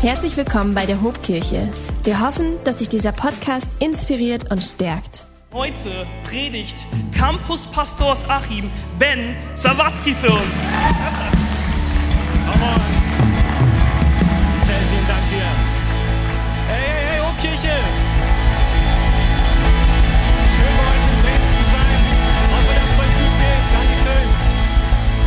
Herzlich willkommen bei der Hobkirche. Wir hoffen, dass sich dieser Podcast inspiriert und stärkt. Heute predigt Campuspastors Achim Ben Sawatzki für uns. Come on. Michelle, vielen Dank dir. Hey, hey, hey, Hobkirche. Schön bei euch in Bremen zu sein. Hoffe, dass es euch gut geht. Dankeschön.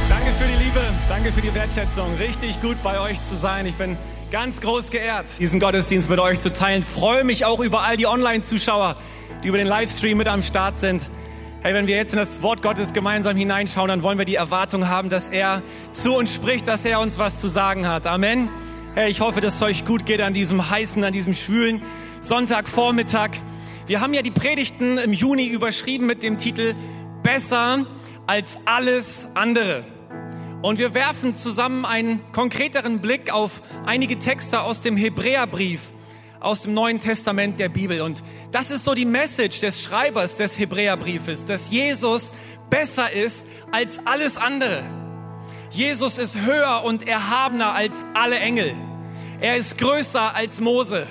Danke für die Liebe. Danke für die Wertschätzung. Richtig gut bei euch zu sein. Ich bin ganz groß geehrt, diesen Gottesdienst mit euch zu teilen. Freue mich auch über all die Online-Zuschauer, die über den Livestream mit am Start sind. Hey, wenn wir jetzt in das Wort Gottes gemeinsam hineinschauen, dann wollen wir die Erwartung haben, dass er zu uns spricht, dass er uns was zu sagen hat. Amen. Hey, ich hoffe, dass es euch gut geht an diesem heißen, an diesem schwülen Sonntagvormittag. Wir haben ja die Predigten im Juni überschrieben mit dem Titel Besser als alles andere. Und wir werfen zusammen einen konkreteren Blick auf einige Texte aus dem Hebräerbrief, aus dem Neuen Testament der Bibel. Und das ist so die Message des Schreibers des Hebräerbriefes, dass Jesus besser ist als alles andere. Jesus ist höher und erhabener als alle Engel. Er ist größer als Mose.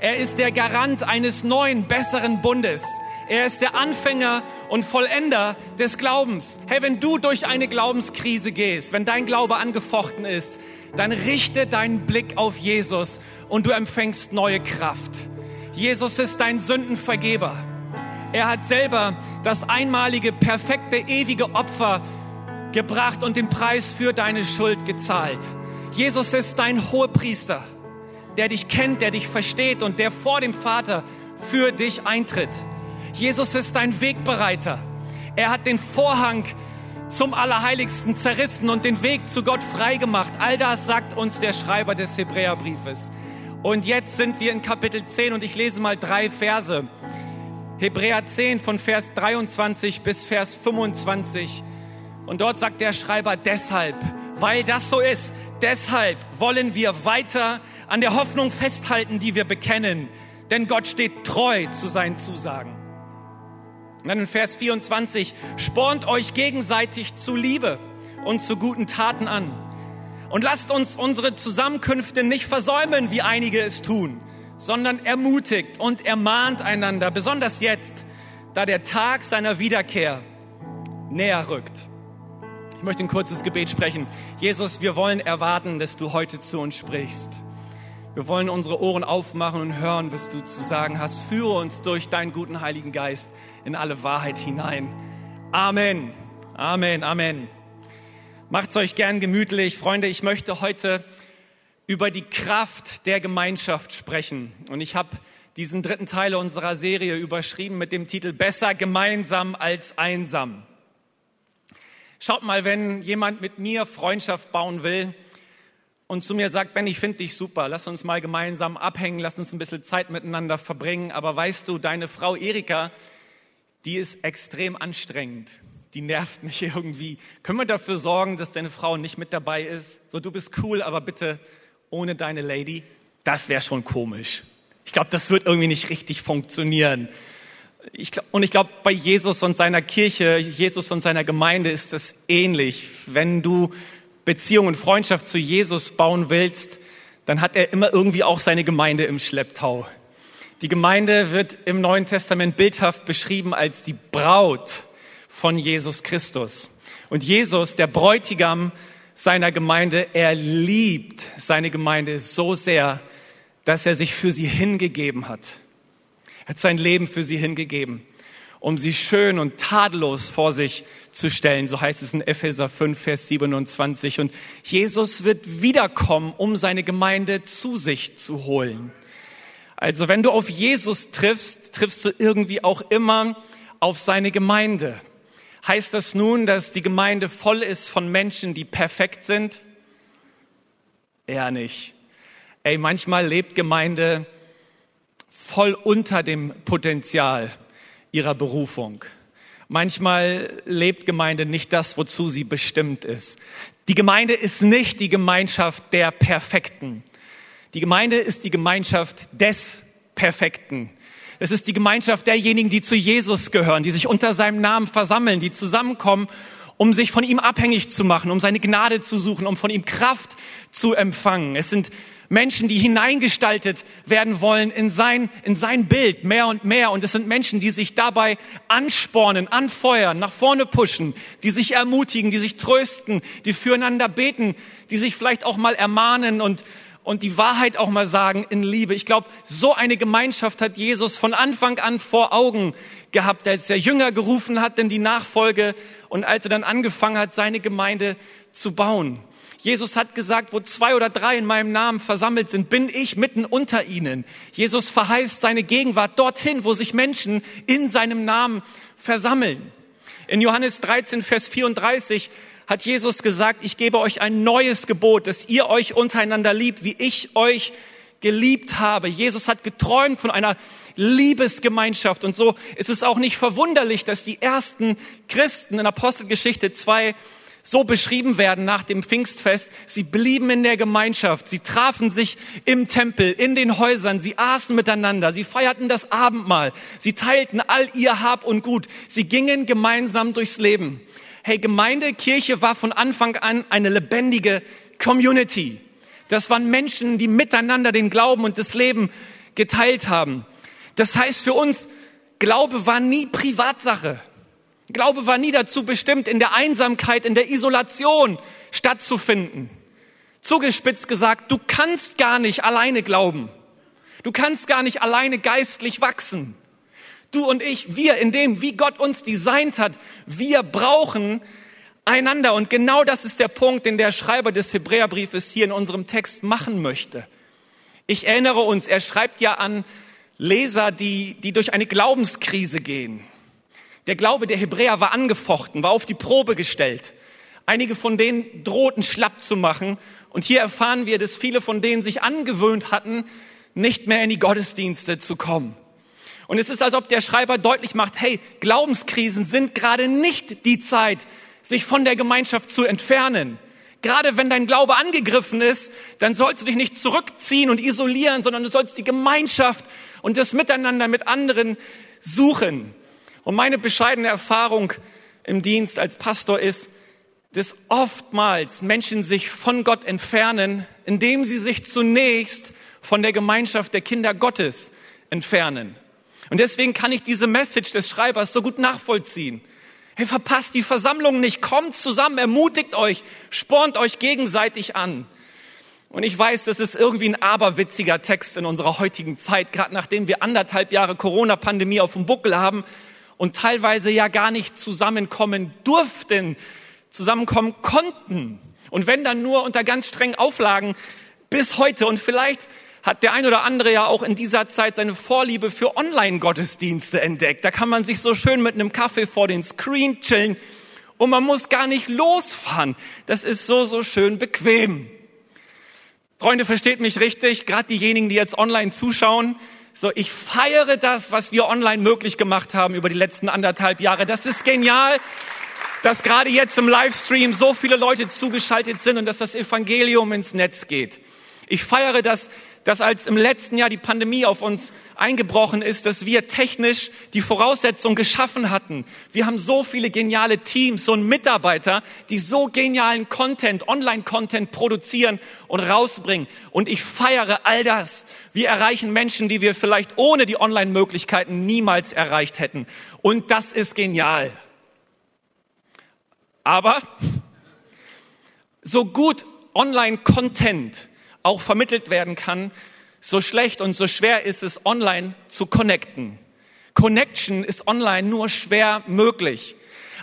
Er ist der Garant eines neuen, besseren Bundes. Er ist der Anfänger und Vollender des Glaubens. Hey, wenn du durch eine Glaubenskrise gehst, wenn dein Glaube angefochten ist, dann richte deinen Blick auf Jesus und du empfängst neue Kraft. Jesus ist dein Sündenvergeber. Er hat selber das einmalige, perfekte, ewige Opfer gebracht und den Preis für deine Schuld gezahlt. Jesus ist dein Hohepriester, der dich kennt, der dich versteht und der vor dem Vater für dich eintritt. Jesus ist dein Wegbereiter. Er hat den Vorhang zum Allerheiligsten zerrissen und den Weg zu Gott freigemacht. All das sagt uns der Schreiber des Hebräerbriefes. Und jetzt sind wir in Kapitel 10 und ich lese mal drei Verse. Hebräer 10 von Vers 23 bis Vers 25. Und dort sagt der Schreiber deshalb, weil das so ist, deshalb wollen wir weiter an der Hoffnung festhalten, die wir bekennen. Denn Gott steht treu zu seinen Zusagen. Und dann in Vers 24, spornt euch gegenseitig zu Liebe und zu guten Taten an. Und lasst uns unsere Zusammenkünfte nicht versäumen, wie einige es tun, sondern ermutigt und ermahnt einander, besonders jetzt, da der Tag seiner Wiederkehr näher rückt. Ich möchte ein kurzes Gebet sprechen. Jesus, wir wollen erwarten, dass du heute zu uns sprichst. Wir wollen unsere Ohren aufmachen und hören, was du zu sagen hast. Führe uns durch deinen guten Heiligen Geist in alle Wahrheit hinein. Amen. Amen. Amen. Macht's euch gern gemütlich. Freunde, ich möchte heute über die Kraft der Gemeinschaft sprechen. Und ich habe diesen dritten Teil unserer Serie überschrieben mit dem Titel Besser gemeinsam als einsam. Schaut mal, wenn jemand mit mir Freundschaft bauen will und zu mir sagt, Ben, ich finde dich super, lass uns mal gemeinsam abhängen, lass uns ein bisschen Zeit miteinander verbringen. Aber weißt du, deine Frau Erika, die ist extrem anstrengend. Die nervt mich irgendwie. Können wir dafür sorgen, dass deine Frau nicht mit dabei ist? So, du bist cool, aber bitte ohne deine Lady. Das wäre schon komisch. Ich glaube, das wird irgendwie nicht richtig funktionieren. Ich glaub, und ich glaube, bei Jesus und seiner Kirche, Jesus und seiner Gemeinde ist das ähnlich. Wenn du Beziehung und Freundschaft zu Jesus bauen willst, dann hat er immer irgendwie auch seine Gemeinde im Schlepptau. Die Gemeinde wird im Neuen Testament bildhaft beschrieben als die Braut von Jesus Christus. Und Jesus, der Bräutigam seiner Gemeinde, er liebt seine Gemeinde so sehr, dass er sich für sie hingegeben hat. Er hat sein Leben für sie hingegeben, um sie schön und tadellos vor sich zu stellen. So heißt es in Epheser 5, Vers 27. Und Jesus wird wiederkommen, um seine Gemeinde zu sich zu holen. Also wenn du auf Jesus triffst, triffst du irgendwie auch immer auf seine Gemeinde. Heißt das nun, dass die Gemeinde voll ist von Menschen, die perfekt sind? Eher nicht. Ey, manchmal lebt Gemeinde voll unter dem Potenzial ihrer Berufung. Manchmal lebt Gemeinde nicht das, wozu sie bestimmt ist. Die Gemeinde ist nicht die Gemeinschaft der Perfekten. Die Gemeinde ist die Gemeinschaft des Perfekten. Es ist die Gemeinschaft derjenigen, die zu Jesus gehören, die sich unter seinem Namen versammeln, die zusammenkommen, um sich von ihm abhängig zu machen, um seine Gnade zu suchen, um von ihm Kraft zu empfangen. Es sind Menschen, die hineingestaltet werden wollen in sein, in sein Bild mehr und mehr. Und es sind Menschen, die sich dabei anspornen, anfeuern, nach vorne pushen, die sich ermutigen, die sich trösten, die füreinander beten, die sich vielleicht auch mal ermahnen und, und die Wahrheit auch mal sagen in Liebe. Ich glaube, so eine Gemeinschaft hat Jesus von Anfang an vor Augen gehabt, als er Jünger gerufen hat in die Nachfolge und als er dann angefangen hat, seine Gemeinde zu bauen. Jesus hat gesagt, wo zwei oder drei in meinem Namen versammelt sind, bin ich mitten unter ihnen. Jesus verheißt seine Gegenwart dorthin, wo sich Menschen in seinem Namen versammeln. In Johannes 13, Vers 34 hat Jesus gesagt, ich gebe euch ein neues Gebot, dass ihr euch untereinander liebt, wie ich euch geliebt habe. Jesus hat geträumt von einer Liebesgemeinschaft. Und so ist es auch nicht verwunderlich, dass die ersten Christen in Apostelgeschichte 2 so beschrieben werden nach dem Pfingstfest. Sie blieben in der Gemeinschaft, sie trafen sich im Tempel, in den Häusern, sie aßen miteinander, sie feierten das Abendmahl, sie teilten all ihr Hab und Gut, sie gingen gemeinsam durchs Leben. Hey, Gemeinde, Kirche war von Anfang an eine lebendige Community. Das waren Menschen, die miteinander den Glauben und das Leben geteilt haben. Das heißt für uns, Glaube war nie Privatsache. Glaube war nie dazu bestimmt, in der Einsamkeit, in der Isolation stattzufinden. Zugespitzt gesagt, du kannst gar nicht alleine glauben. Du kannst gar nicht alleine geistlich wachsen. Du und ich, wir, in dem, wie Gott uns designt hat, wir brauchen einander. Und genau das ist der Punkt, den der Schreiber des Hebräerbriefes hier in unserem Text machen möchte. Ich erinnere uns, er schreibt ja an Leser, die, die durch eine Glaubenskrise gehen. Der Glaube der Hebräer war angefochten, war auf die Probe gestellt. Einige von denen drohten schlapp zu machen. Und hier erfahren wir, dass viele von denen sich angewöhnt hatten, nicht mehr in die Gottesdienste zu kommen. Und es ist, als ob der Schreiber deutlich macht, hey, Glaubenskrisen sind gerade nicht die Zeit, sich von der Gemeinschaft zu entfernen. Gerade wenn dein Glaube angegriffen ist, dann sollst du dich nicht zurückziehen und isolieren, sondern du sollst die Gemeinschaft und das Miteinander mit anderen suchen. Und meine bescheidene Erfahrung im Dienst als Pastor ist, dass oftmals Menschen sich von Gott entfernen, indem sie sich zunächst von der Gemeinschaft der Kinder Gottes entfernen. Und deswegen kann ich diese Message des Schreibers so gut nachvollziehen. Hey, verpasst die Versammlung nicht, kommt zusammen, ermutigt euch, spornt euch gegenseitig an. Und ich weiß, das ist irgendwie ein aberwitziger Text in unserer heutigen Zeit, gerade nachdem wir anderthalb Jahre Corona-Pandemie auf dem Buckel haben und teilweise ja gar nicht zusammenkommen durften, zusammenkommen konnten. Und wenn dann nur unter ganz strengen Auflagen bis heute. Und vielleicht hat der ein oder andere ja auch in dieser Zeit seine Vorliebe für Online-Gottesdienste entdeckt. Da kann man sich so schön mit einem Kaffee vor den Screen chillen und man muss gar nicht losfahren. Das ist so, so schön bequem. Freunde, versteht mich richtig, gerade diejenigen, die jetzt online zuschauen, so, ich feiere das, was wir online möglich gemacht haben über die letzten anderthalb Jahre. Das ist genial, dass gerade jetzt im Livestream so viele Leute zugeschaltet sind und dass das Evangelium ins Netz geht. Ich feiere das, dass als im letzten Jahr die Pandemie auf uns eingebrochen ist, dass wir technisch die Voraussetzungen geschaffen hatten. Wir haben so viele geniale Teams und Mitarbeiter, die so genialen Content, Online-Content produzieren und rausbringen. Und ich feiere all das. Wir erreichen Menschen, die wir vielleicht ohne die Online-Möglichkeiten niemals erreicht hätten. Und das ist genial. Aber so gut Online-Content auch vermittelt werden kann, so schlecht und so schwer ist es, online zu connecten. Connection ist online nur schwer möglich.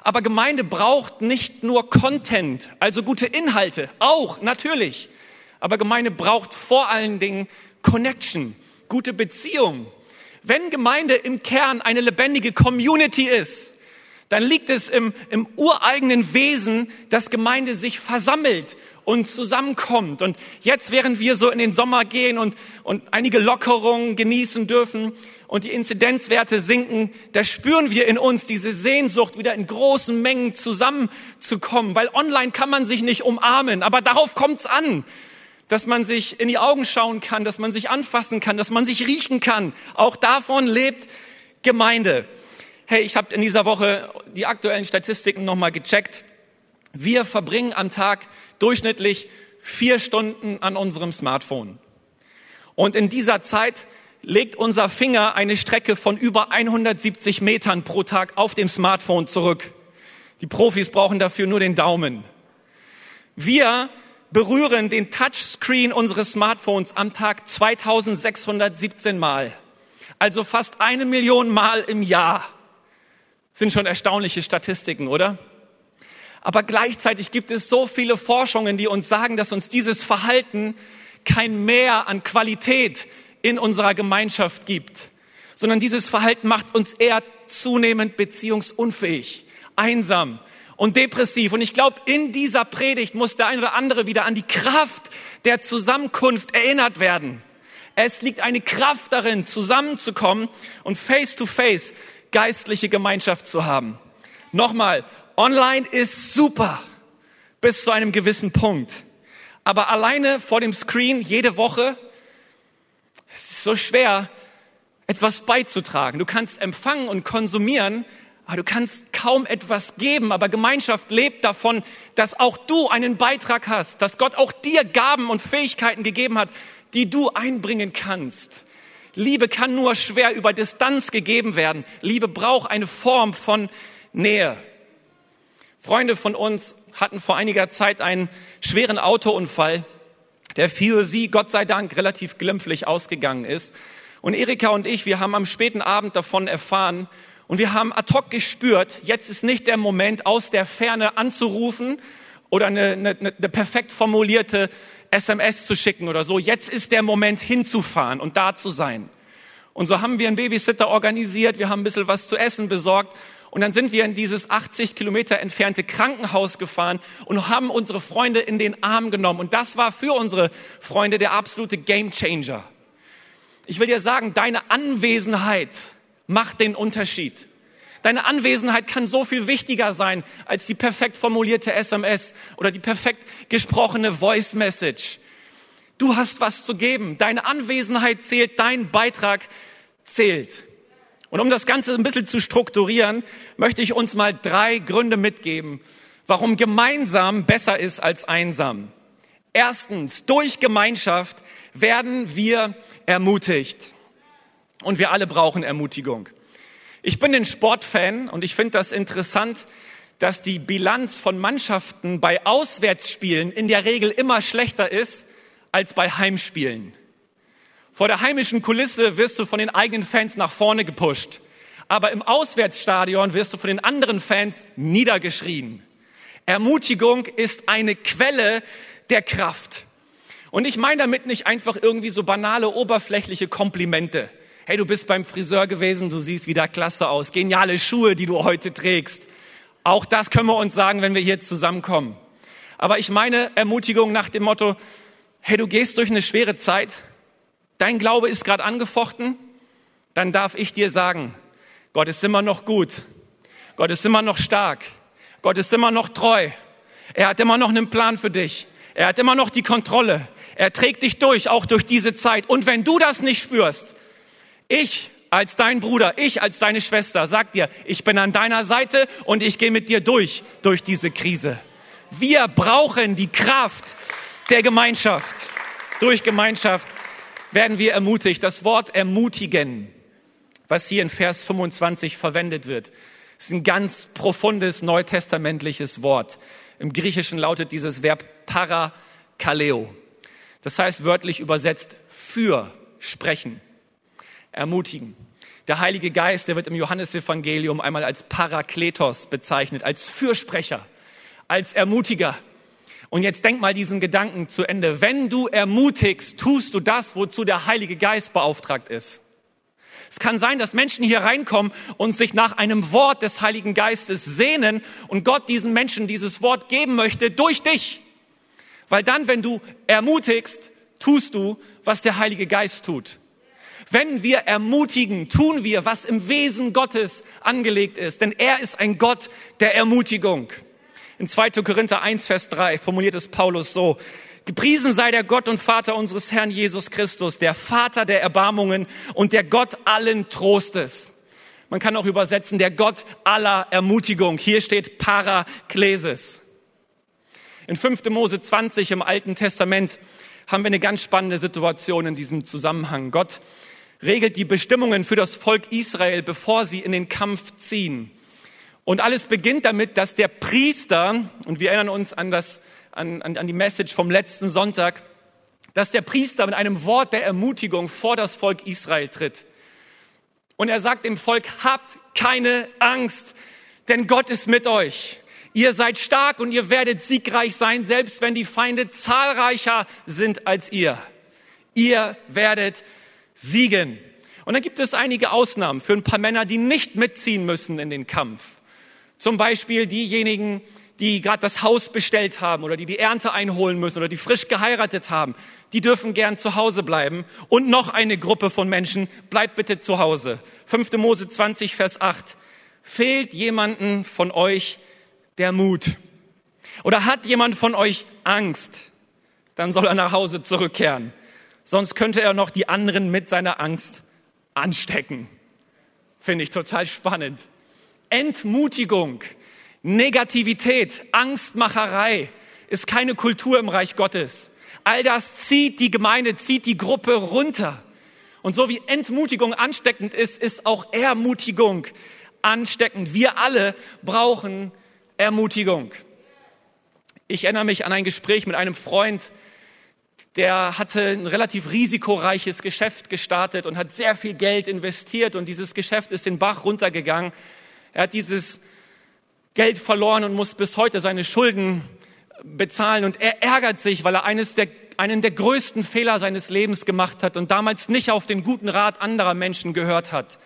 Aber Gemeinde braucht nicht nur Content, also gute Inhalte, auch natürlich. Aber Gemeinde braucht vor allen Dingen Connection, gute Beziehung. Wenn Gemeinde im Kern eine lebendige Community ist, dann liegt es im, im ureigenen Wesen, dass Gemeinde sich versammelt und zusammenkommt. Und jetzt, während wir so in den Sommer gehen und, und einige Lockerungen genießen dürfen und die Inzidenzwerte sinken, da spüren wir in uns diese Sehnsucht, wieder in großen Mengen zusammenzukommen. Weil online kann man sich nicht umarmen, aber darauf kommt's an dass man sich in die Augen schauen kann, dass man sich anfassen kann, dass man sich riechen kann. Auch davon lebt Gemeinde. Hey, ich habe in dieser Woche die aktuellen Statistiken nochmal gecheckt. Wir verbringen am Tag durchschnittlich vier Stunden an unserem Smartphone. Und in dieser Zeit legt unser Finger eine Strecke von über 170 Metern pro Tag auf dem Smartphone zurück. Die Profis brauchen dafür nur den Daumen. Wir berühren den Touchscreen unseres Smartphones am Tag 2617 Mal. Also fast eine Million Mal im Jahr. Sind schon erstaunliche Statistiken, oder? Aber gleichzeitig gibt es so viele Forschungen, die uns sagen, dass uns dieses Verhalten kein Mehr an Qualität in unserer Gemeinschaft gibt, sondern dieses Verhalten macht uns eher zunehmend beziehungsunfähig, einsam und depressiv. Und ich glaube, in dieser Predigt muss der eine oder andere wieder an die Kraft der Zusammenkunft erinnert werden. Es liegt eine Kraft darin, zusammenzukommen und face to face geistliche Gemeinschaft zu haben. Nochmal, online ist super bis zu einem gewissen Punkt. Aber alleine vor dem Screen jede Woche, es ist so schwer, etwas beizutragen. Du kannst empfangen und konsumieren, aber du kannst kaum etwas geben. Aber Gemeinschaft lebt davon, dass auch du einen Beitrag hast, dass Gott auch dir Gaben und Fähigkeiten gegeben hat, die du einbringen kannst. Liebe kann nur schwer über Distanz gegeben werden. Liebe braucht eine Form von Nähe. Freunde von uns hatten vor einiger Zeit einen schweren Autounfall, der für sie, Gott sei Dank, relativ glimpflich ausgegangen ist. Und Erika und ich, wir haben am späten Abend davon erfahren und wir haben ad hoc gespürt, jetzt ist nicht der Moment, aus der Ferne anzurufen oder eine, eine, eine perfekt formulierte SMS zu schicken oder so. Jetzt ist der Moment hinzufahren und da zu sein. Und so haben wir einen Babysitter organisiert, wir haben ein bisschen was zu essen besorgt und dann sind wir in dieses 80 Kilometer entfernte Krankenhaus gefahren und haben unsere Freunde in den Arm genommen. Und das war für unsere Freunde der absolute Gamechanger. Ich will dir sagen, deine Anwesenheit macht den Unterschied. Deine Anwesenheit kann so viel wichtiger sein als die perfekt formulierte SMS oder die perfekt gesprochene Voice Message. Du hast was zu geben. Deine Anwesenheit zählt, dein Beitrag zählt. Und um das Ganze ein bisschen zu strukturieren, möchte ich uns mal drei Gründe mitgeben, warum gemeinsam besser ist als einsam. Erstens, durch Gemeinschaft werden wir ermutigt. Und wir alle brauchen Ermutigung. Ich bin ein Sportfan und ich finde das interessant, dass die Bilanz von Mannschaften bei Auswärtsspielen in der Regel immer schlechter ist als bei Heimspielen. Vor der heimischen Kulisse wirst du von den eigenen Fans nach vorne gepusht. Aber im Auswärtsstadion wirst du von den anderen Fans niedergeschrien. Ermutigung ist eine Quelle der Kraft. Und ich meine damit nicht einfach irgendwie so banale, oberflächliche Komplimente hey, du bist beim Friseur gewesen, du siehst wieder klasse aus, geniale Schuhe, die du heute trägst. Auch das können wir uns sagen, wenn wir hier zusammenkommen. Aber ich meine Ermutigung nach dem Motto, hey, du gehst durch eine schwere Zeit, dein Glaube ist gerade angefochten, dann darf ich dir sagen, Gott ist immer noch gut, Gott ist immer noch stark, Gott ist immer noch treu, er hat immer noch einen Plan für dich, er hat immer noch die Kontrolle, er trägt dich durch, auch durch diese Zeit. Und wenn du das nicht spürst, ich als dein Bruder, ich als deine Schwester, sag dir, ich bin an deiner Seite und ich gehe mit dir durch, durch diese Krise. Wir brauchen die Kraft der Gemeinschaft. Durch Gemeinschaft werden wir ermutigt. Das Wort ermutigen, was hier in Vers 25 verwendet wird, ist ein ganz profundes neutestamentliches Wort. Im Griechischen lautet dieses Verb parakaleo. Das heißt wörtlich übersetzt für sprechen ermutigen. Der Heilige Geist, der wird im Johannesevangelium einmal als Parakletos bezeichnet, als Fürsprecher, als Ermutiger. Und jetzt denk mal diesen Gedanken zu Ende. Wenn du ermutigst, tust du das, wozu der Heilige Geist beauftragt ist. Es kann sein, dass Menschen hier reinkommen und sich nach einem Wort des Heiligen Geistes sehnen und Gott diesen Menschen dieses Wort geben möchte durch dich. Weil dann, wenn du ermutigst, tust du, was der Heilige Geist tut. Wenn wir ermutigen, tun wir, was im Wesen Gottes angelegt ist, denn er ist ein Gott der Ermutigung. In 2. Korinther 1, Vers 3 formuliert es Paulus so, Gepriesen sei der Gott und Vater unseres Herrn Jesus Christus, der Vater der Erbarmungen und der Gott allen Trostes. Man kann auch übersetzen, der Gott aller Ermutigung. Hier steht Paraklesis. In 5. Mose 20 im Alten Testament haben wir eine ganz spannende Situation in diesem Zusammenhang. Gott regelt die Bestimmungen für das Volk Israel, bevor sie in den Kampf ziehen. Und alles beginnt damit, dass der Priester, und wir erinnern uns an, das, an, an, an die Message vom letzten Sonntag, dass der Priester mit einem Wort der Ermutigung vor das Volk Israel tritt. Und er sagt dem Volk, habt keine Angst, denn Gott ist mit euch. Ihr seid stark und ihr werdet siegreich sein, selbst wenn die Feinde zahlreicher sind als ihr. Ihr werdet siegen. Und dann gibt es einige Ausnahmen für ein paar Männer, die nicht mitziehen müssen in den Kampf. Zum Beispiel diejenigen, die gerade das Haus bestellt haben oder die die Ernte einholen müssen oder die frisch geheiratet haben, die dürfen gern zu Hause bleiben. Und noch eine Gruppe von Menschen, bleibt bitte zu Hause. 5. Mose 20, Vers 8. Fehlt jemanden von euch der Mut? Oder hat jemand von euch Angst? Dann soll er nach Hause zurückkehren. Sonst könnte er noch die anderen mit seiner Angst anstecken. Finde ich total spannend. Entmutigung, Negativität, Angstmacherei ist keine Kultur im Reich Gottes. All das zieht die Gemeinde, zieht die Gruppe runter. Und so wie Entmutigung ansteckend ist, ist auch Ermutigung ansteckend. Wir alle brauchen Ermutigung. Ich erinnere mich an ein Gespräch mit einem Freund, der hatte ein relativ risikoreiches Geschäft gestartet und hat sehr viel Geld investiert und dieses Geschäft ist den Bach runtergegangen. Er hat dieses Geld verloren und muss bis heute seine Schulden bezahlen und er ärgert sich, weil er eines der, einen der größten Fehler seines Lebens gemacht hat und damals nicht auf den guten Rat anderer Menschen gehört hat.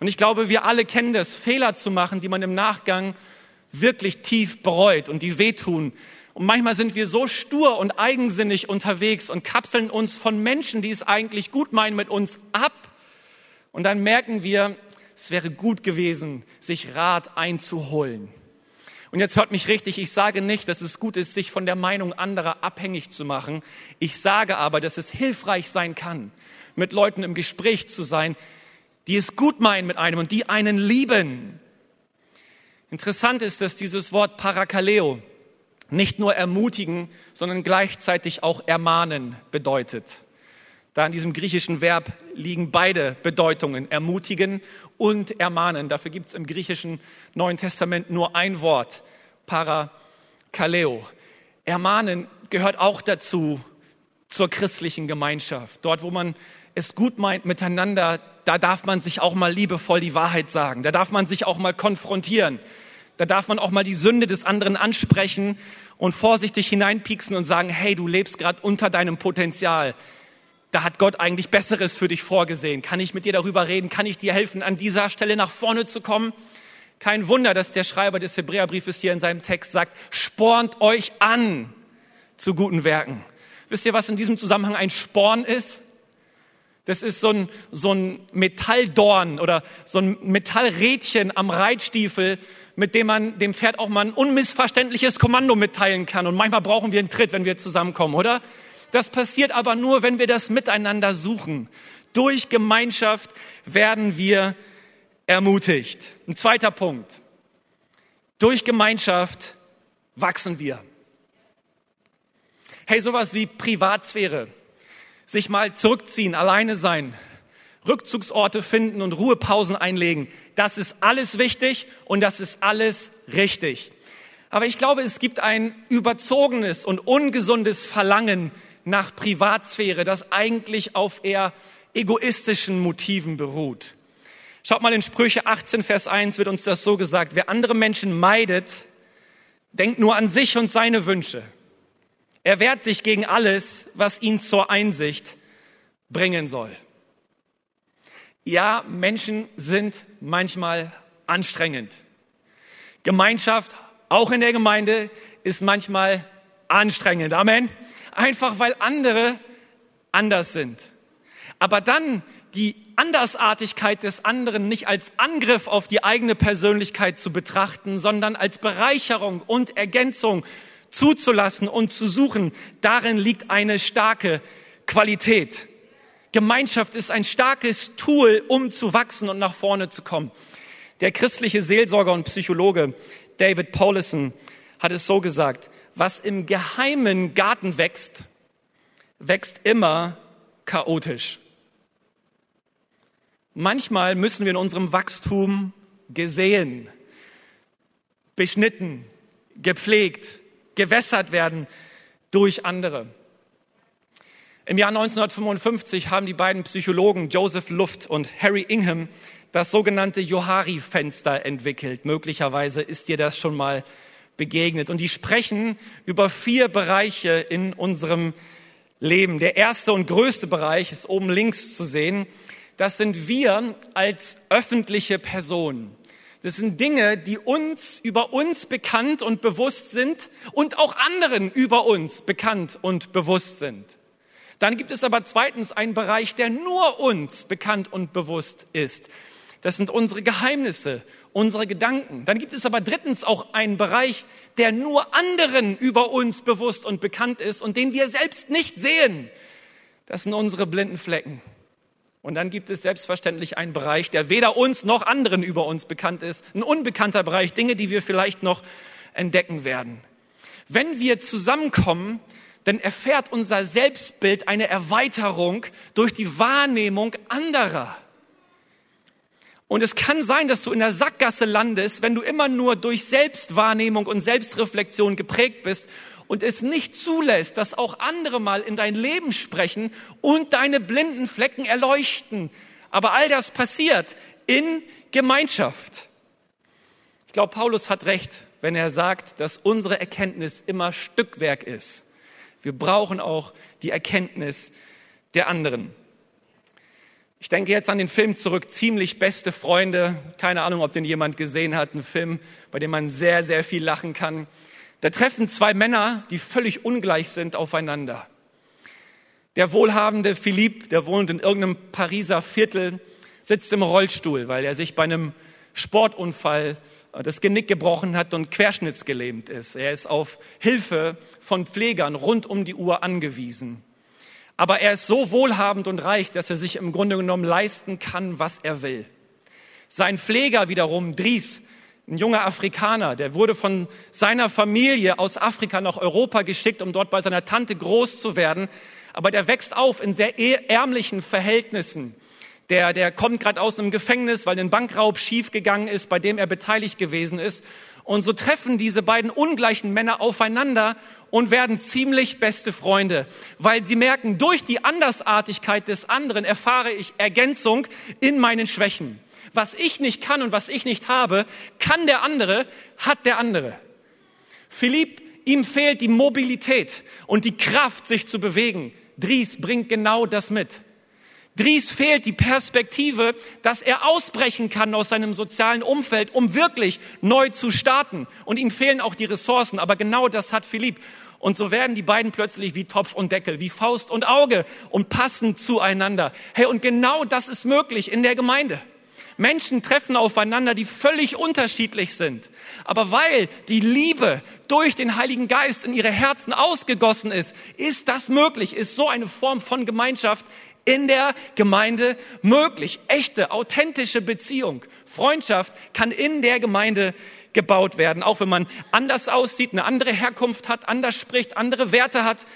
Und ich glaube, wir alle kennen das, Fehler zu machen, die man im Nachgang wirklich tief bereut und die wehtun. Und manchmal sind wir so stur und eigensinnig unterwegs und kapseln uns von Menschen, die es eigentlich gut meinen, mit uns ab. Und dann merken wir, es wäre gut gewesen, sich Rat einzuholen. Und jetzt hört mich richtig, ich sage nicht, dass es gut ist, sich von der Meinung anderer abhängig zu machen. Ich sage aber, dass es hilfreich sein kann, mit Leuten im Gespräch zu sein, die es gut meinen mit einem und die einen lieben. Interessant ist, dass dieses Wort Parakaleo nicht nur ermutigen, sondern gleichzeitig auch ermahnen bedeutet. Da in diesem griechischen Verb liegen beide Bedeutungen, ermutigen und ermahnen. Dafür gibt es im griechischen Neuen Testament nur ein Wort, parakaleo. Ermahnen gehört auch dazu, zur christlichen Gemeinschaft. Dort, wo man es gut meint miteinander, da darf man sich auch mal liebevoll die Wahrheit sagen. Da darf man sich auch mal konfrontieren. Da darf man auch mal die Sünde des anderen ansprechen und vorsichtig hineinpieksen und sagen, hey, du lebst gerade unter deinem Potenzial. Da hat Gott eigentlich Besseres für dich vorgesehen. Kann ich mit dir darüber reden? Kann ich dir helfen, an dieser Stelle nach vorne zu kommen? Kein Wunder, dass der Schreiber des Hebräerbriefes hier in seinem Text sagt, spornt euch an zu guten Werken. Wisst ihr, was in diesem Zusammenhang ein Sporn ist? Das ist so ein, so ein Metalldorn oder so ein Metallrädchen am Reitstiefel, mit dem man dem Pferd auch mal ein unmissverständliches Kommando mitteilen kann. Und manchmal brauchen wir einen Tritt, wenn wir zusammenkommen, oder? Das passiert aber nur, wenn wir das miteinander suchen. Durch Gemeinschaft werden wir ermutigt. Ein zweiter Punkt. Durch Gemeinschaft wachsen wir. Hey, sowas wie Privatsphäre, sich mal zurückziehen, alleine sein, Rückzugsorte finden und Ruhepausen einlegen. Das ist alles wichtig und das ist alles richtig. Aber ich glaube, es gibt ein überzogenes und ungesundes Verlangen nach Privatsphäre, das eigentlich auf eher egoistischen Motiven beruht. Schaut mal in Sprüche 18, Vers 1 wird uns das so gesagt. Wer andere Menschen meidet, denkt nur an sich und seine Wünsche. Er wehrt sich gegen alles, was ihn zur Einsicht bringen soll. Ja, Menschen sind manchmal anstrengend. Gemeinschaft, auch in der Gemeinde, ist manchmal anstrengend. Amen. Einfach weil andere anders sind. Aber dann die Andersartigkeit des anderen nicht als Angriff auf die eigene Persönlichkeit zu betrachten, sondern als Bereicherung und Ergänzung zuzulassen und zu suchen, darin liegt eine starke Qualität. Gemeinschaft ist ein starkes Tool, um zu wachsen und nach vorne zu kommen. Der christliche Seelsorger und Psychologe David Paulison hat es so gesagt, was im geheimen Garten wächst, wächst immer chaotisch. Manchmal müssen wir in unserem Wachstum gesehen, beschnitten, gepflegt, gewässert werden durch andere. Im Jahr 1955 haben die beiden Psychologen Joseph Luft und Harry Ingham das sogenannte Johari-Fenster entwickelt. Möglicherweise ist dir das schon mal begegnet. Und die sprechen über vier Bereiche in unserem Leben. Der erste und größte Bereich ist oben links zu sehen. Das sind wir als öffentliche Personen. Das sind Dinge, die uns über uns bekannt und bewusst sind und auch anderen über uns bekannt und bewusst sind. Dann gibt es aber zweitens einen Bereich, der nur uns bekannt und bewusst ist. Das sind unsere Geheimnisse, unsere Gedanken. Dann gibt es aber drittens auch einen Bereich, der nur anderen über uns bewusst und bekannt ist und den wir selbst nicht sehen. Das sind unsere blinden Flecken. Und dann gibt es selbstverständlich einen Bereich, der weder uns noch anderen über uns bekannt ist. Ein unbekannter Bereich, Dinge, die wir vielleicht noch entdecken werden. Wenn wir zusammenkommen, dann erfährt unser Selbstbild eine Erweiterung durch die Wahrnehmung anderer. Und es kann sein, dass du in der Sackgasse landest, wenn du immer nur durch Selbstwahrnehmung und Selbstreflexion geprägt bist und es nicht zulässt, dass auch andere mal in dein Leben sprechen und deine blinden Flecken erleuchten. Aber all das passiert in Gemeinschaft. Ich glaube, Paulus hat recht, wenn er sagt, dass unsere Erkenntnis immer Stückwerk ist. Wir brauchen auch die Erkenntnis der anderen. Ich denke jetzt an den Film zurück, ziemlich beste Freunde. Keine Ahnung, ob den jemand gesehen hat. Ein Film, bei dem man sehr, sehr viel lachen kann. Da treffen zwei Männer, die völlig ungleich sind, aufeinander. Der wohlhabende Philippe, der wohnt in irgendeinem Pariser Viertel, sitzt im Rollstuhl, weil er sich bei einem Sportunfall äh, das Genick gebrochen hat und querschnittsgelähmt ist. Er ist auf Hilfe von Pflegern rund um die Uhr angewiesen. Aber er ist so wohlhabend und reich, dass er sich im Grunde genommen leisten kann, was er will. Sein Pfleger wiederum, Dries, ein junger Afrikaner, der wurde von seiner Familie aus Afrika nach Europa geschickt, um dort bei seiner Tante groß zu werden. Aber der wächst auf in sehr ärmlichen Verhältnissen. Der, der kommt gerade aus einem Gefängnis, weil ein Bankraub schiefgegangen ist, bei dem er beteiligt gewesen ist. Und so treffen diese beiden ungleichen Männer aufeinander und werden ziemlich beste Freunde, weil sie merken, durch die Andersartigkeit des anderen erfahre ich Ergänzung in meinen Schwächen. Was ich nicht kann und was ich nicht habe, kann der andere, hat der andere. Philipp, ihm fehlt die Mobilität und die Kraft, sich zu bewegen. Dries bringt genau das mit. Dries fehlt die Perspektive, dass er ausbrechen kann aus seinem sozialen Umfeld, um wirklich neu zu starten. Und ihm fehlen auch die Ressourcen. Aber genau das hat Philipp. Und so werden die beiden plötzlich wie Topf und Deckel, wie Faust und Auge und passen zueinander. Hey, und genau das ist möglich in der Gemeinde. Menschen treffen aufeinander, die völlig unterschiedlich sind. Aber weil die Liebe durch den Heiligen Geist in ihre Herzen ausgegossen ist, ist das möglich, ist so eine Form von Gemeinschaft in der Gemeinde möglich. Echte, authentische Beziehung, Freundschaft kann in der Gemeinde gebaut werden, auch wenn man anders aussieht, eine andere Herkunft hat, anders spricht, andere Werte hat.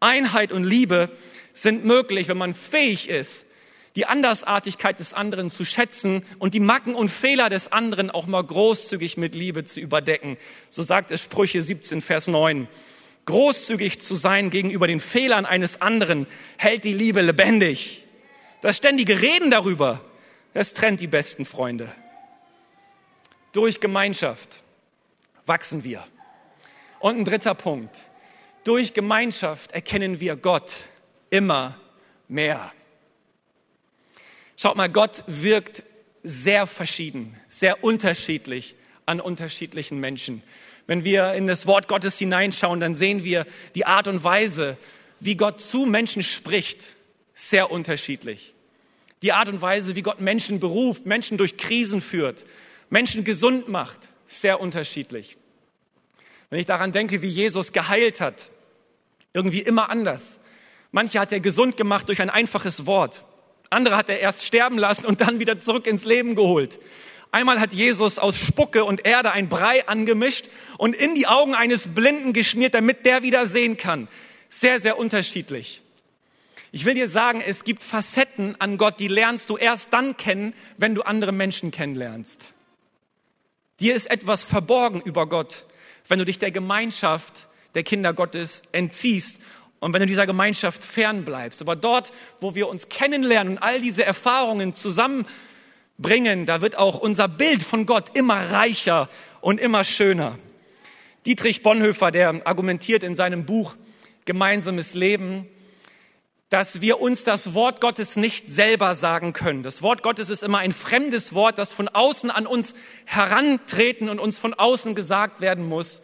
Einheit und Liebe sind möglich, wenn man fähig ist, die Andersartigkeit des anderen zu schätzen und die Macken und Fehler des anderen auch mal großzügig mit Liebe zu überdecken. So sagt es Sprüche 17, Vers 9. Großzügig zu sein gegenüber den Fehlern eines anderen hält die Liebe lebendig. Das ständige Reden darüber, das trennt die besten Freunde. Durch Gemeinschaft wachsen wir. Und ein dritter Punkt. Durch Gemeinschaft erkennen wir Gott immer mehr. Schaut mal, Gott wirkt sehr verschieden, sehr unterschiedlich an unterschiedlichen Menschen. Wenn wir in das Wort Gottes hineinschauen, dann sehen wir die Art und Weise, wie Gott zu Menschen spricht, sehr unterschiedlich. Die Art und Weise, wie Gott Menschen beruft, Menschen durch Krisen führt, Menschen gesund macht, sehr unterschiedlich. Wenn ich daran denke, wie Jesus geheilt hat, irgendwie immer anders. Manche hat er gesund gemacht durch ein einfaches Wort. Andere hat er erst sterben lassen und dann wieder zurück ins Leben geholt. Einmal hat Jesus aus Spucke und Erde ein Brei angemischt und in die Augen eines Blinden geschmiert, damit der wieder sehen kann. Sehr, sehr unterschiedlich. Ich will dir sagen, es gibt Facetten an Gott, die lernst du erst dann kennen, wenn du andere Menschen kennenlernst. Dir ist etwas verborgen über Gott, wenn du dich der Gemeinschaft der Kinder Gottes entziehst und wenn du dieser Gemeinschaft fernbleibst. Aber dort, wo wir uns kennenlernen und all diese Erfahrungen zusammenbringen, da wird auch unser Bild von Gott immer reicher und immer schöner. Dietrich Bonhoeffer, der argumentiert in seinem Buch Gemeinsames Leben, dass wir uns das Wort Gottes nicht selber sagen können. Das Wort Gottes ist immer ein fremdes Wort, das von außen an uns herantreten und uns von außen gesagt werden muss.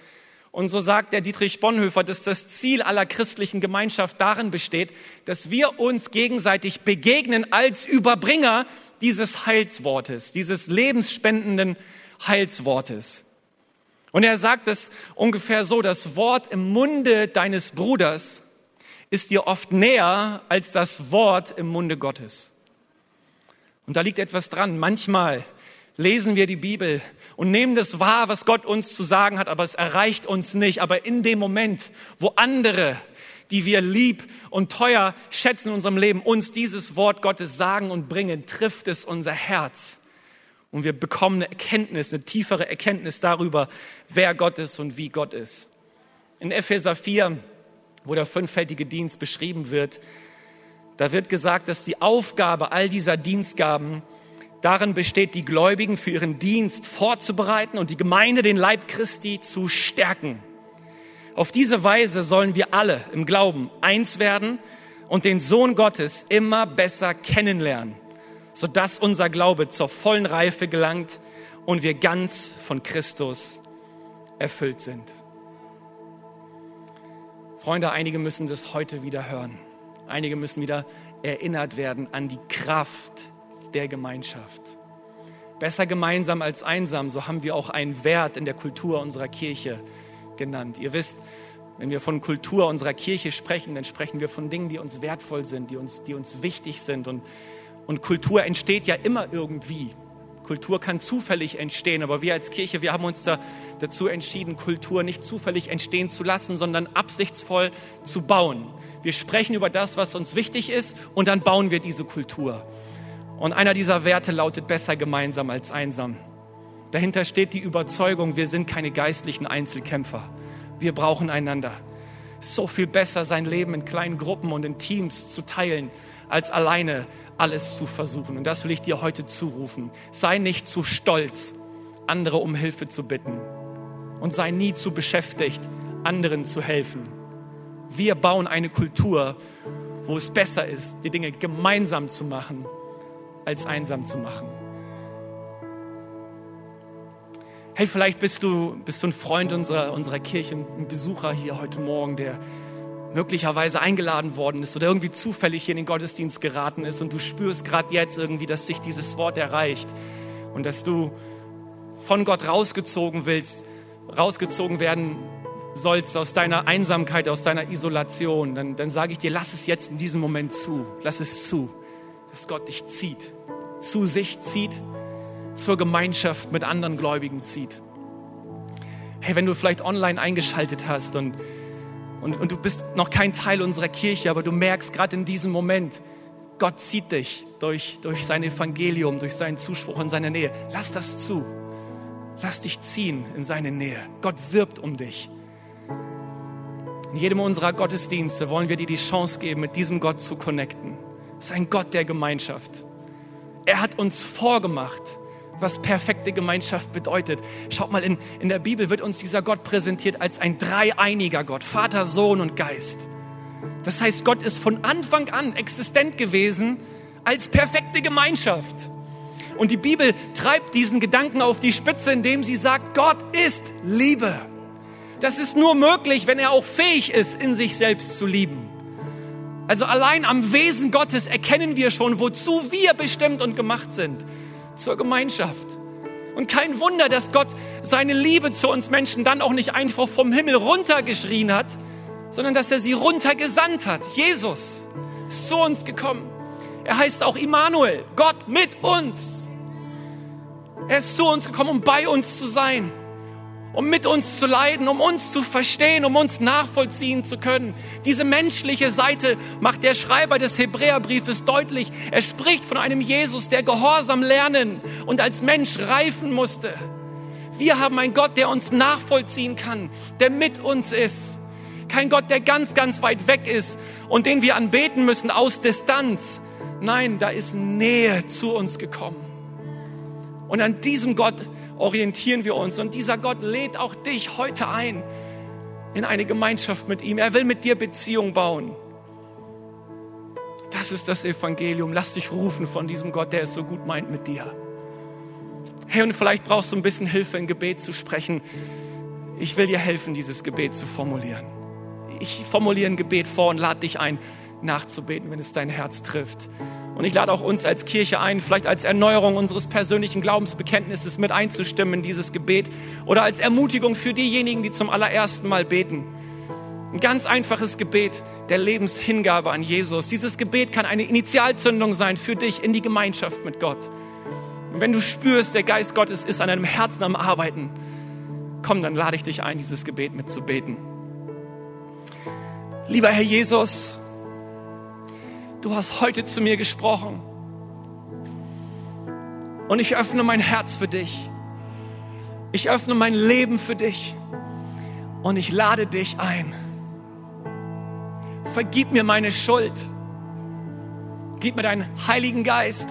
Und so sagt der Dietrich Bonhoeffer, dass das Ziel aller christlichen Gemeinschaft darin besteht, dass wir uns gegenseitig begegnen als Überbringer dieses Heilswortes, dieses lebensspendenden Heilswortes. Und er sagt es ungefähr so, das Wort im Munde deines Bruders ist dir oft näher als das Wort im Munde Gottes. Und da liegt etwas dran. Manchmal lesen wir die Bibel und nehmen das wahr, was Gott uns zu sagen hat, aber es erreicht uns nicht. Aber in dem Moment, wo andere, die wir lieb und teuer schätzen in unserem Leben, uns dieses Wort Gottes sagen und bringen, trifft es unser Herz. Und wir bekommen eine Erkenntnis, eine tiefere Erkenntnis darüber, wer Gott ist und wie Gott ist. In Epheser 4, wo der fünffältige Dienst beschrieben wird, da wird gesagt, dass die Aufgabe all dieser Dienstgaben Darin besteht, die Gläubigen für ihren Dienst vorzubereiten und die Gemeinde, den Leib Christi, zu stärken. Auf diese Weise sollen wir alle im Glauben eins werden und den Sohn Gottes immer besser kennenlernen, sodass unser Glaube zur vollen Reife gelangt und wir ganz von Christus erfüllt sind. Freunde, einige müssen das heute wieder hören. Einige müssen wieder erinnert werden an die Kraft der Gemeinschaft. Besser gemeinsam als einsam, so haben wir auch einen Wert in der Kultur unserer Kirche genannt. Ihr wisst, wenn wir von Kultur unserer Kirche sprechen, dann sprechen wir von Dingen, die uns wertvoll sind, die uns, die uns wichtig sind. Und, und Kultur entsteht ja immer irgendwie. Kultur kann zufällig entstehen, aber wir als Kirche, wir haben uns da, dazu entschieden, Kultur nicht zufällig entstehen zu lassen, sondern absichtsvoll zu bauen. Wir sprechen über das, was uns wichtig ist, und dann bauen wir diese Kultur. Und einer dieser Werte lautet besser gemeinsam als einsam. Dahinter steht die Überzeugung, wir sind keine geistlichen Einzelkämpfer. Wir brauchen einander. So viel besser, sein Leben in kleinen Gruppen und in Teams zu teilen, als alleine alles zu versuchen. Und das will ich dir heute zurufen. Sei nicht zu stolz, andere um Hilfe zu bitten. Und sei nie zu beschäftigt, anderen zu helfen. Wir bauen eine Kultur, wo es besser ist, die Dinge gemeinsam zu machen als einsam zu machen. Hey, vielleicht bist du, bist du ein Freund unserer, unserer Kirche, ein Besucher hier heute Morgen, der möglicherweise eingeladen worden ist oder irgendwie zufällig hier in den Gottesdienst geraten ist und du spürst gerade jetzt irgendwie, dass sich dieses Wort erreicht und dass du von Gott rausgezogen willst, rausgezogen werden sollst aus deiner Einsamkeit, aus deiner Isolation, dann, dann sage ich dir, lass es jetzt in diesem Moment zu, lass es zu, dass Gott dich zieht zu sich zieht, zur Gemeinschaft mit anderen Gläubigen zieht. Hey, wenn du vielleicht online eingeschaltet hast und, und, und du bist noch kein Teil unserer Kirche, aber du merkst gerade in diesem Moment, Gott zieht dich durch, durch sein Evangelium, durch seinen Zuspruch in seine Nähe. Lass das zu. Lass dich ziehen in seine Nähe. Gott wirbt um dich. In jedem unserer Gottesdienste wollen wir dir die Chance geben, mit diesem Gott zu connecten. Es ist ein Gott der Gemeinschaft. Er hat uns vorgemacht, was perfekte Gemeinschaft bedeutet. Schaut mal, in, in der Bibel wird uns dieser Gott präsentiert als ein dreieiniger Gott, Vater, Sohn und Geist. Das heißt, Gott ist von Anfang an existent gewesen als perfekte Gemeinschaft. Und die Bibel treibt diesen Gedanken auf die Spitze, indem sie sagt, Gott ist Liebe. Das ist nur möglich, wenn er auch fähig ist, in sich selbst zu lieben. Also allein am Wesen Gottes erkennen wir schon, wozu wir bestimmt und gemacht sind. Zur Gemeinschaft. Und kein Wunder, dass Gott seine Liebe zu uns Menschen dann auch nicht einfach vom Himmel runtergeschrien hat, sondern dass er sie runtergesandt hat. Jesus ist zu uns gekommen. Er heißt auch Immanuel, Gott mit uns. Er ist zu uns gekommen, um bei uns zu sein, um mit uns zu leiden, um uns zu verstehen, um uns nachvollziehen zu können. Diese menschliche Seite macht der Schreiber des Hebräerbriefes deutlich. Er spricht von einem Jesus, der Gehorsam lernen und als Mensch reifen musste. Wir haben einen Gott, der uns nachvollziehen kann, der mit uns ist. Kein Gott, der ganz, ganz weit weg ist und den wir anbeten müssen aus Distanz. Nein, da ist Nähe zu uns gekommen. Und an diesem Gott orientieren wir uns. Und dieser Gott lädt auch dich heute ein in eine Gemeinschaft mit ihm. Er will mit dir Beziehung bauen. Das ist das Evangelium. Lass dich rufen von diesem Gott, der es so gut meint mit dir. Hey, und vielleicht brauchst du ein bisschen Hilfe, ein Gebet zu sprechen. Ich will dir helfen, dieses Gebet zu formulieren. Ich formuliere ein Gebet vor und lade dich ein, nachzubeten, wenn es dein Herz trifft. Und ich lade auch uns als Kirche ein, vielleicht als Erneuerung unseres persönlichen Glaubensbekenntnisses mit einzustimmen in dieses Gebet oder als Ermutigung für diejenigen, die zum allerersten Mal beten. Ein ganz einfaches Gebet der Lebenshingabe an Jesus. Dieses Gebet kann eine Initialzündung sein für dich in die Gemeinschaft mit Gott. Und wenn du spürst, der Geist Gottes ist an deinem Herzen am Arbeiten, komm, dann lade ich dich ein, dieses Gebet mitzubeten. Lieber Herr Jesus, du hast heute zu mir gesprochen. Und ich öffne mein Herz für dich. Ich öffne mein Leben für dich. Und ich lade dich ein. Vergib mir meine Schuld. Gib mir deinen Heiligen Geist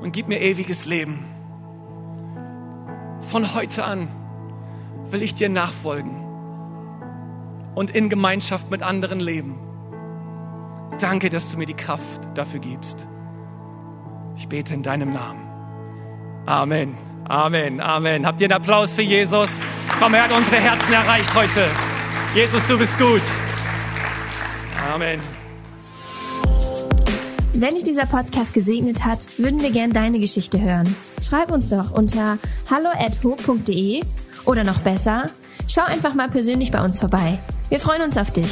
und gib mir ewiges Leben. Von heute an will ich dir nachfolgen und in Gemeinschaft mit anderen leben. Danke, dass du mir die Kraft dafür gibst. Ich bete in deinem Namen. Amen. Amen. Amen. Habt ihr einen Applaus für Jesus? Komm, er hat unsere Herzen erreicht heute. Jesus, du bist gut. Amen. Wenn dich dieser Podcast gesegnet hat, würden wir gern deine Geschichte hören. Schreib uns doch unter hallo@ho.de oder noch besser, schau einfach mal persönlich bei uns vorbei. Wir freuen uns auf dich.